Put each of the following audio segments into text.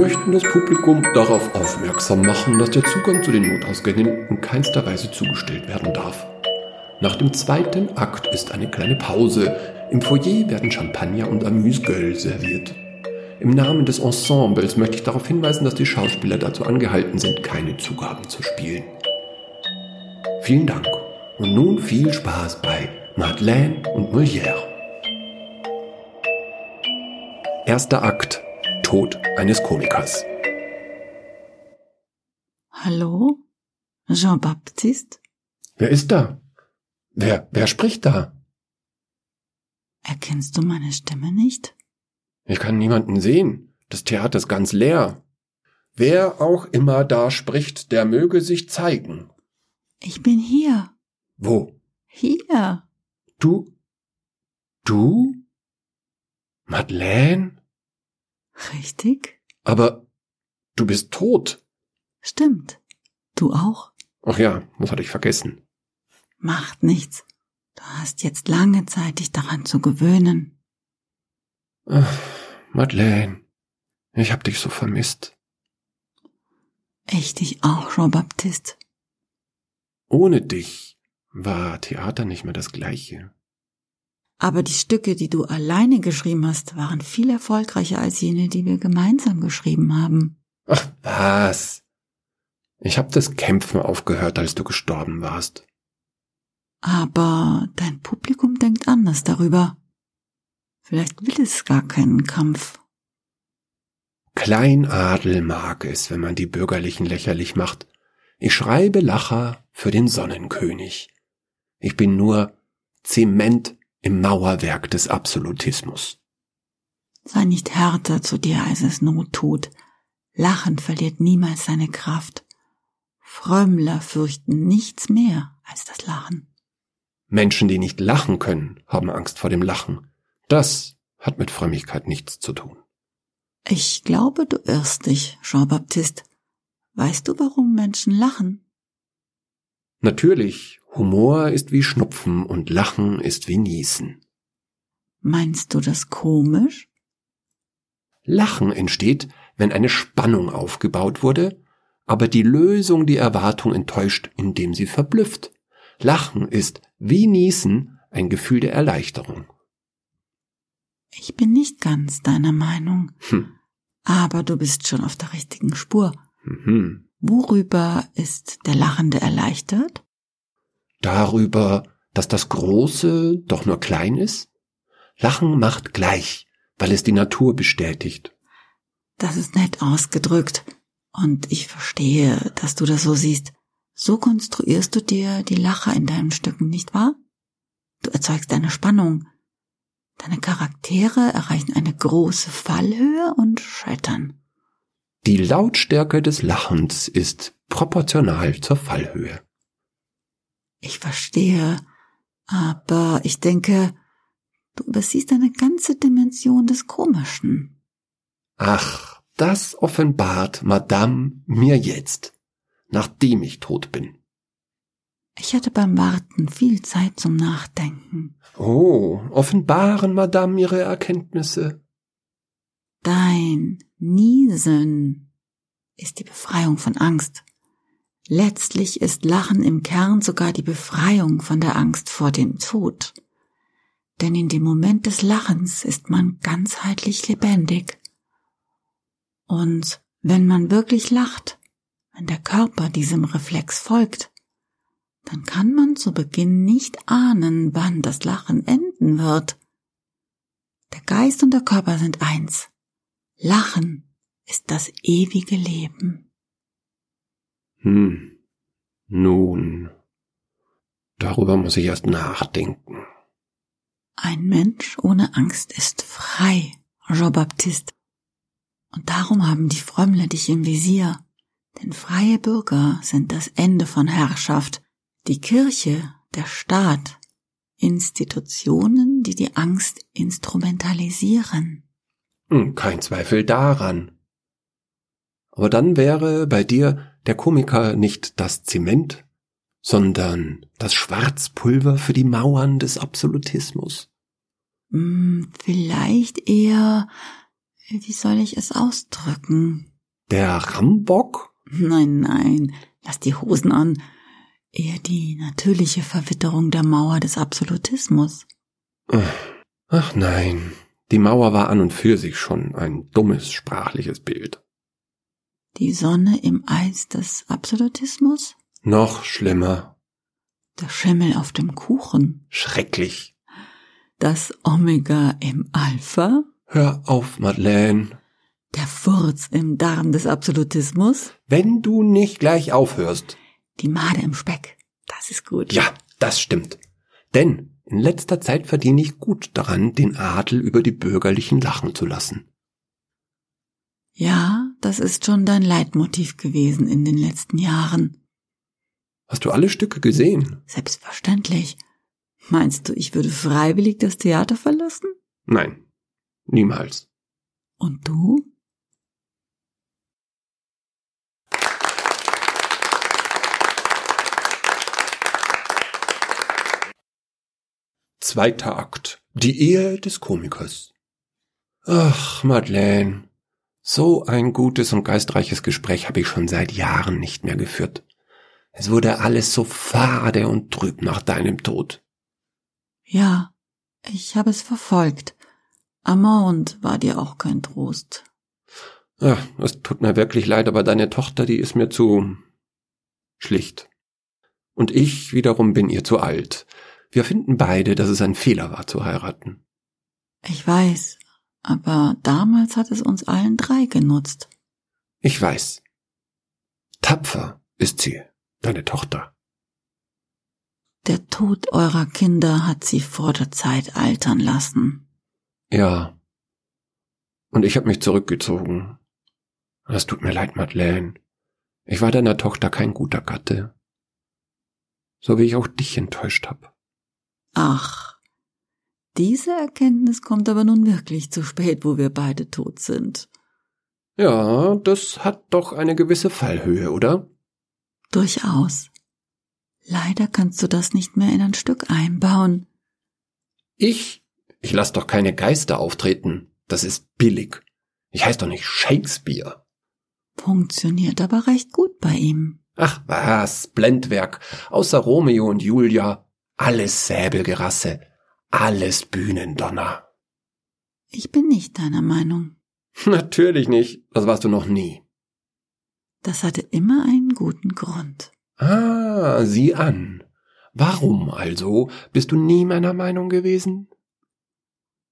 Wir möchten das Publikum darauf aufmerksam machen, dass der Zugang zu den Notausgängen in keinster Weise zugestellt werden darf. Nach dem zweiten Akt ist eine kleine Pause. Im Foyer werden Champagner und Amüsgueule serviert. Im Namen des Ensembles möchte ich darauf hinweisen, dass die Schauspieler dazu angehalten sind, keine Zugaben zu spielen. Vielen Dank. Und nun viel Spaß bei Madeleine und Molière. Erster Akt. Tod eines Komikers. Hallo? Jean-Baptiste? Wer ist da? Wer, wer spricht da? Erkennst du meine Stimme nicht? Ich kann niemanden sehen. Das Theater ist ganz leer. Wer auch immer da spricht, der möge sich zeigen. Ich bin hier. Wo? Hier. Du? Du? Madeleine? Richtig? Aber du bist tot. Stimmt. Du auch? Ach ja, das hatte ich vergessen. Macht nichts. Du hast jetzt lange Zeit, dich daran zu gewöhnen. Ach, Madeleine, ich hab dich so vermisst. Ich dich auch, Jean-Baptiste. Ohne dich war Theater nicht mehr das gleiche. Aber die Stücke, die du alleine geschrieben hast, waren viel erfolgreicher als jene, die wir gemeinsam geschrieben haben. Ach was. Ich hab das Kämpfen aufgehört, als du gestorben warst. Aber dein Publikum denkt anders darüber. Vielleicht will es gar keinen Kampf. Kleinadel mag es, wenn man die Bürgerlichen lächerlich macht. Ich schreibe Lacher für den Sonnenkönig. Ich bin nur Zement im Mauerwerk des Absolutismus. Sei nicht härter zu dir, als es Not tut. Lachen verliert niemals seine Kraft. Frömmler fürchten nichts mehr als das Lachen. Menschen, die nicht lachen können, haben Angst vor dem Lachen. Das hat mit Frömmigkeit nichts zu tun. Ich glaube, du irrst dich, Jean-Baptiste. Weißt du, warum Menschen lachen? Natürlich, Humor ist wie Schnupfen und Lachen ist wie Niesen. Meinst du das komisch? Lachen entsteht, wenn eine Spannung aufgebaut wurde, aber die Lösung die Erwartung enttäuscht, indem sie verblüfft. Lachen ist wie Niesen ein Gefühl der Erleichterung. Ich bin nicht ganz deiner Meinung. Hm. Aber du bist schon auf der richtigen Spur. Mhm. Worüber ist der Lachende erleichtert? Darüber, dass das Große doch nur klein ist? Lachen macht gleich, weil es die Natur bestätigt. Das ist nett ausgedrückt. Und ich verstehe, dass du das so siehst. So konstruierst du dir die Lacher in deinen Stücken, nicht wahr? Du erzeugst eine Spannung. Deine Charaktere erreichen eine große Fallhöhe und scheitern. Die Lautstärke des Lachens ist proportional zur Fallhöhe. Ich verstehe, aber ich denke, du übersiehst eine ganze Dimension des Komischen. Ach, das offenbart Madame mir jetzt, nachdem ich tot bin. Ich hatte beim Warten viel Zeit zum Nachdenken. Oh, offenbaren Madame ihre Erkenntnisse. Dein Niesen ist die Befreiung von Angst. Letztlich ist Lachen im Kern sogar die Befreiung von der Angst vor dem Tod. Denn in dem Moment des Lachens ist man ganzheitlich lebendig. Und wenn man wirklich lacht, wenn der Körper diesem Reflex folgt, dann kann man zu Beginn nicht ahnen, wann das Lachen enden wird. Der Geist und der Körper sind eins. Lachen ist das ewige Leben. Hm. Nun. Darüber muss ich erst nachdenken. Ein Mensch ohne Angst ist frei, Jean-Baptiste. Und darum haben die Frömmler dich im Visier. Denn freie Bürger sind das Ende von Herrschaft, die Kirche, der Staat, Institutionen, die die Angst instrumentalisieren. Hm, Kein Zweifel daran. Aber dann wäre bei dir der Komiker nicht das Zement, sondern das Schwarzpulver für die Mauern des Absolutismus. Hm, Vielleicht eher, Wie soll ich es ausdrücken? Der Rambock? Nein, nein, lass die Hosen an. Eher die natürliche Verwitterung der Mauer des Absolutismus. Ach nein, die Mauer war an und für sich schon ein dummes sprachliches Bild. Die Sonne im Eis des Absolutismus? Noch schlimmer. Der Schimmel auf dem Kuchen? Schrecklich. Das Omega im Alpha? Hör auf, Madeleine. Der Furz im Darm des Absolutismus? Wenn du nicht gleich aufhörst. Die Made im Speck. Das ist gut. Ja, das stimmt. Denn in letzter Zeit verdiene ich gut daran, den Adel über die Bürgerlichen lachen zu lassen. Ja, das ist schon dein Leitmotiv gewesen in den letzten Jahren. Hast du alle Stücke gesehen? Selbstverständlich. Meinst du, ich würde freiwillig das Theater verlassen? Nein, niemals. Und du? Zweiter Akt. Die Ehe des Komikers. Ach, Madeleine. So ein gutes und geistreiches Gespräch habe ich schon seit Jahren nicht mehr geführt. Es wurde alles so fade und trüb nach deinem Tod. Ja, ich habe es verfolgt. Amand war dir auch kein Trost. Ja, es tut mir wirklich leid, aber deine Tochter, die ist mir zu schlicht. Und ich wiederum bin ihr zu alt. Wir finden beide, dass es ein Fehler war zu heiraten. Ich weiß, aber damals hat es uns allen drei genutzt. Ich weiß. Tapfer ist sie, deine Tochter. Der Tod eurer Kinder hat sie vor der Zeit altern lassen. Ja. Und ich habe mich zurückgezogen. Es tut mir leid, Madeleine. Ich war deiner Tochter kein guter Gatte. So wie ich auch dich enttäuscht habe. Ach, diese Erkenntnis kommt aber nun wirklich zu spät, wo wir beide tot sind. Ja, das hat doch eine gewisse Fallhöhe, oder? Durchaus. Leider kannst du das nicht mehr in ein Stück einbauen. Ich? Ich lass doch keine Geister auftreten. Das ist billig. Ich heiß doch nicht Shakespeare. Funktioniert aber recht gut bei ihm. Ach was, Blendwerk. Außer Romeo und Julia. Alles Säbelgerasse. Alles Bühnendonner. Ich bin nicht deiner Meinung. Natürlich nicht. Das warst du noch nie. Das hatte immer einen guten Grund. Ah, sieh an. Warum also bist du nie meiner Meinung gewesen?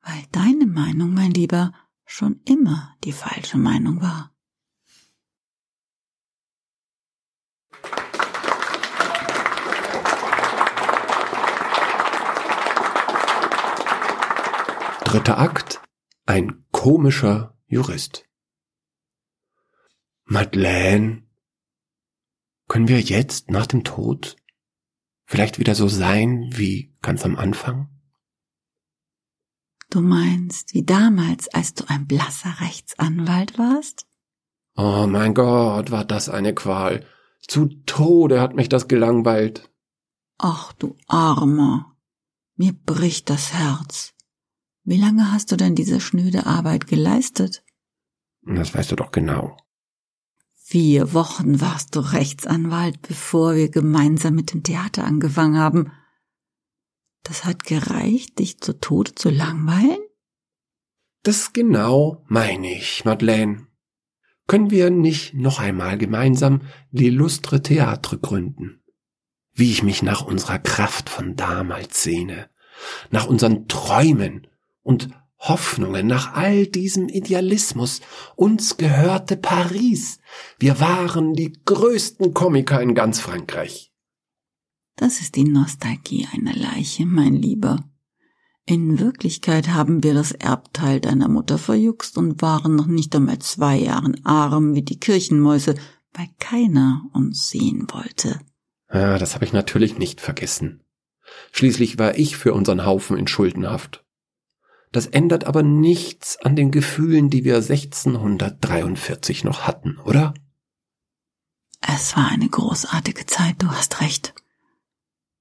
Weil deine Meinung, mein Lieber, schon immer die falsche Meinung war. Dritter Akt. Ein komischer Jurist. Madeleine, können wir jetzt nach dem Tod vielleicht wieder so sein wie ganz am Anfang? Du meinst, wie damals, als du ein blasser Rechtsanwalt warst? Oh mein Gott, war das eine Qual. Zu Tode hat mich das gelangweilt. Ach, du Armer. Mir bricht das Herz. Wie lange hast du denn diese schnöde Arbeit geleistet? Das weißt du doch genau. Vier Wochen warst du Rechtsanwalt, bevor wir gemeinsam mit dem Theater angefangen haben. Das hat gereicht, dich zu Tode zu langweilen? Das genau meine ich, Madeleine. Können wir nicht noch einmal gemeinsam l'illustre Theatre gründen? Wie ich mich nach unserer Kraft von damals sehne, nach unseren Träumen und Hoffnungen, nach all diesem Idealismus. Uns gehörte Paris. Wir waren die größten Komiker in ganz Frankreich. Das ist die Nostalgie einer Leiche, mein Lieber. In Wirklichkeit haben wir das Erbteil deiner Mutter verjuckst und waren noch nicht einmal zwei Jahren arm wie die Kirchenmäuse, weil keiner uns sehen wollte. Ja, das habe ich natürlich nicht vergessen. Schließlich war ich für unseren Haufen in Schuldenhaft. Das ändert aber nichts an den Gefühlen, die wir 1643 noch hatten, oder? Es war eine großartige Zeit, du hast recht.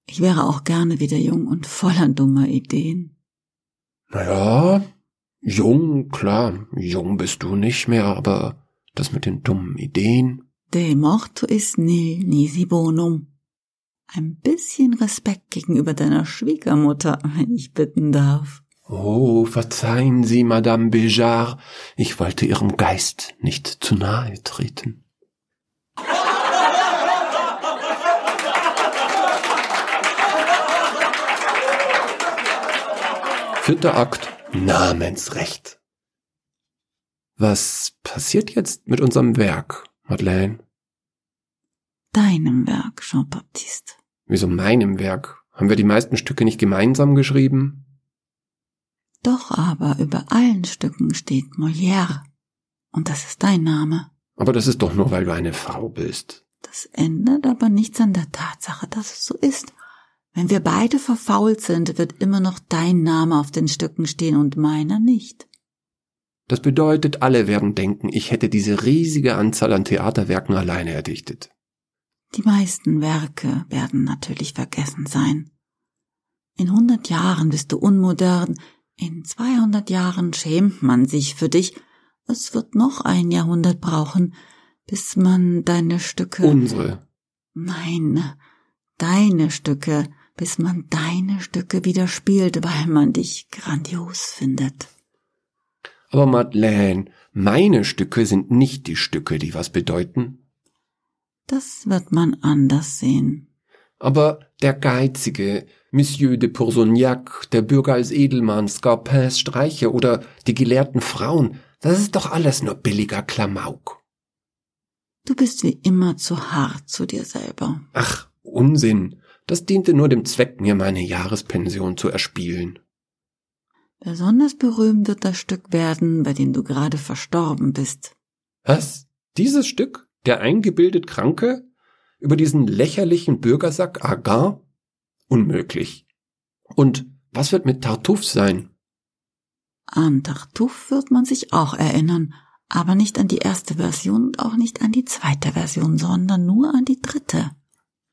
Ich wäre auch gerne wieder jung und voller dummer Ideen. Naja, Jung, klar, jung bist du nicht mehr, aber das mit den dummen Ideen. De morto is nil nisi bonum. Ein bisschen Respekt gegenüber deiner Schwiegermutter, wenn ich bitten darf. Oh, verzeihen Sie, Madame Béjart, ich wollte Ihrem Geist nicht zu nahe treten. Vierter Akt Namensrecht. Was passiert jetzt mit unserem Werk, Madeleine? Deinem Werk, Jean-Baptiste. Wieso meinem Werk? Haben wir die meisten Stücke nicht gemeinsam geschrieben? Doch aber über allen Stücken steht Molière. Und das ist dein Name. Aber das ist doch nur, weil du eine Frau bist. Das ändert aber nichts an der Tatsache, dass es so ist. Wenn wir beide verfault sind, wird immer noch dein Name auf den Stücken stehen und meiner nicht. Das bedeutet, alle werden denken, ich hätte diese riesige Anzahl an Theaterwerken alleine erdichtet. Die meisten Werke werden natürlich vergessen sein. In hundert Jahren bist du unmodern, in zweihundert Jahren schämt man sich für dich, es wird noch ein Jahrhundert brauchen, bis man deine Stücke. Unsere. Nein, deine Stücke bis man deine Stücke wieder spielt, weil man dich grandios findet. Aber Madeleine, meine Stücke sind nicht die Stücke, die was bedeuten. Das wird man anders sehen. Aber der Geizige, Monsieur de Poursoignac, der Bürger als Edelmann, Scarpins Streiche oder die gelehrten Frauen, das ist doch alles nur billiger Klamauk. Du bist wie immer zu hart zu dir selber. Ach, Unsinn. Das diente nur dem Zweck, mir meine Jahrespension zu erspielen. Besonders berühmt wird das Stück werden, bei dem du gerade verstorben bist. Was? Dieses Stück? Der eingebildet Kranke? Über diesen lächerlichen Bürgersack Agar? Unmöglich. Und was wird mit Tartuffe sein? An Tartuffe wird man sich auch erinnern, aber nicht an die erste Version und auch nicht an die zweite Version, sondern nur an die dritte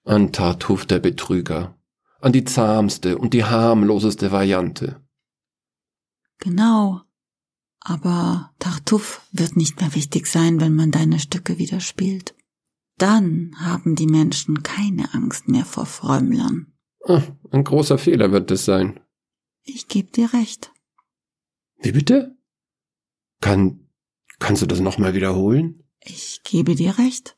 an Tartuffe der Betrüger, an die zahmste und die harmloseste Variante. Genau. Aber Tartuffe wird nicht mehr wichtig sein, wenn man deine Stücke wieder spielt. Dann haben die Menschen keine Angst mehr vor Fräumlern. Ach, ein großer Fehler wird es sein. Ich geb dir recht. Wie bitte? Kann, kannst du das nochmal wiederholen? Ich gebe dir recht.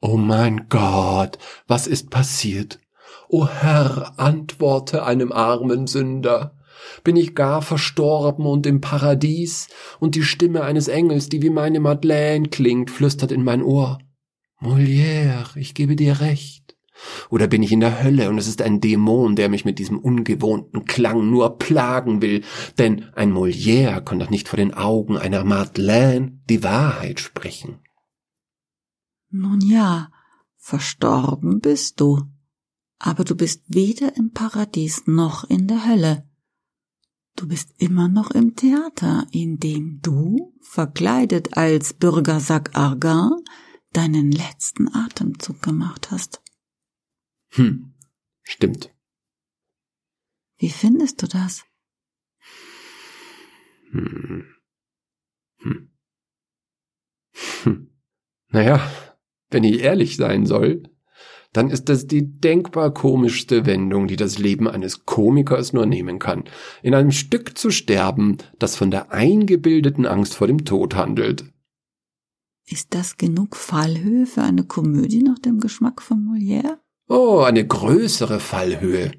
Oh mein Gott, was ist passiert? O Herr, antworte einem armen Sünder. Bin ich gar verstorben und im Paradies, und die Stimme eines Engels, die wie meine Madeleine klingt, flüstert in mein Ohr. Molière, ich gebe dir recht. Oder bin ich in der Hölle und es ist ein Dämon, der mich mit diesem ungewohnten Klang nur plagen will, denn ein Molière kann doch nicht vor den Augen einer Madeleine die Wahrheit sprechen. Nun ja, verstorben bist du, aber du bist weder im Paradies noch in der Hölle. Du bist immer noch im Theater, in dem du, verkleidet als Bürgersack Argan, deinen letzten Atemzug gemacht hast. Hm, stimmt. Wie findest du das? Hm. Hm. Hm. Naja, wenn ich ehrlich sein soll, dann ist das die denkbar komischste Wendung, die das Leben eines Komikers nur nehmen kann. In einem Stück zu sterben, das von der eingebildeten Angst vor dem Tod handelt. Ist das genug Fallhöhe für eine Komödie nach dem Geschmack von Molière? Oh, eine größere Fallhöhe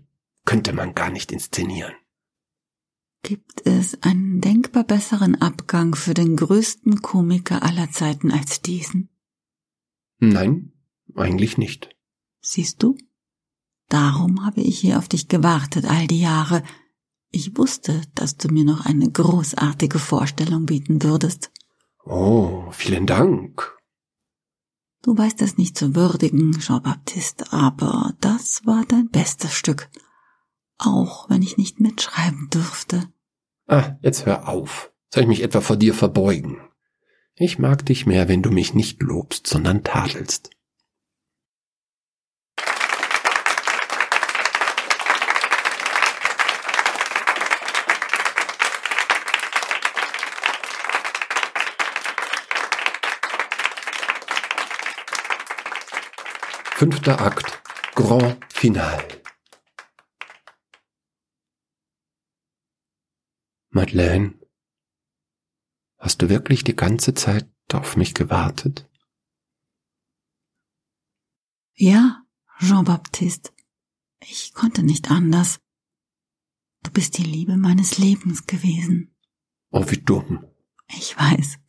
könnte man gar nicht inszenieren. Gibt es einen denkbar besseren Abgang für den größten Komiker aller Zeiten als diesen? Nein, eigentlich nicht. Siehst du? Darum habe ich hier auf dich gewartet all die Jahre. Ich wusste, dass du mir noch eine großartige Vorstellung bieten würdest. Oh, vielen Dank. Du weißt es nicht zu würdigen, Jean-Baptiste, aber das war dein bestes Stück. Auch wenn ich nicht mitschreiben dürfte. Ah, jetzt hör auf. Soll ich mich etwa vor dir verbeugen? Ich mag dich mehr, wenn du mich nicht lobst, sondern tadelst. Fünfter Akt. Grand Final. Madeleine, hast du wirklich die ganze Zeit auf mich gewartet? Ja, Jean-Baptiste. Ich konnte nicht anders. Du bist die Liebe meines Lebens gewesen. Oh, wie dumm. Ich weiß.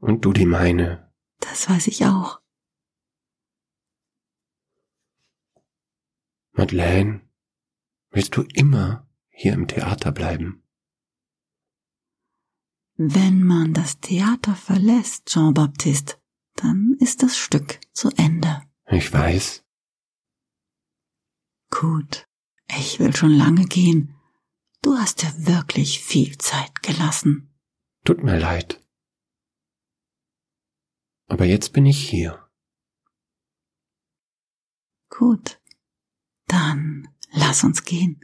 Und du die meine. Das weiß ich auch. Madeleine, willst du immer hier im Theater bleiben? Wenn man das Theater verlässt, Jean-Baptiste, dann ist das Stück zu Ende. Ich weiß. Gut, ich will schon lange gehen. Du hast dir wirklich viel Zeit gelassen. Tut mir leid. Aber jetzt bin ich hier. Gut, dann lass uns gehen.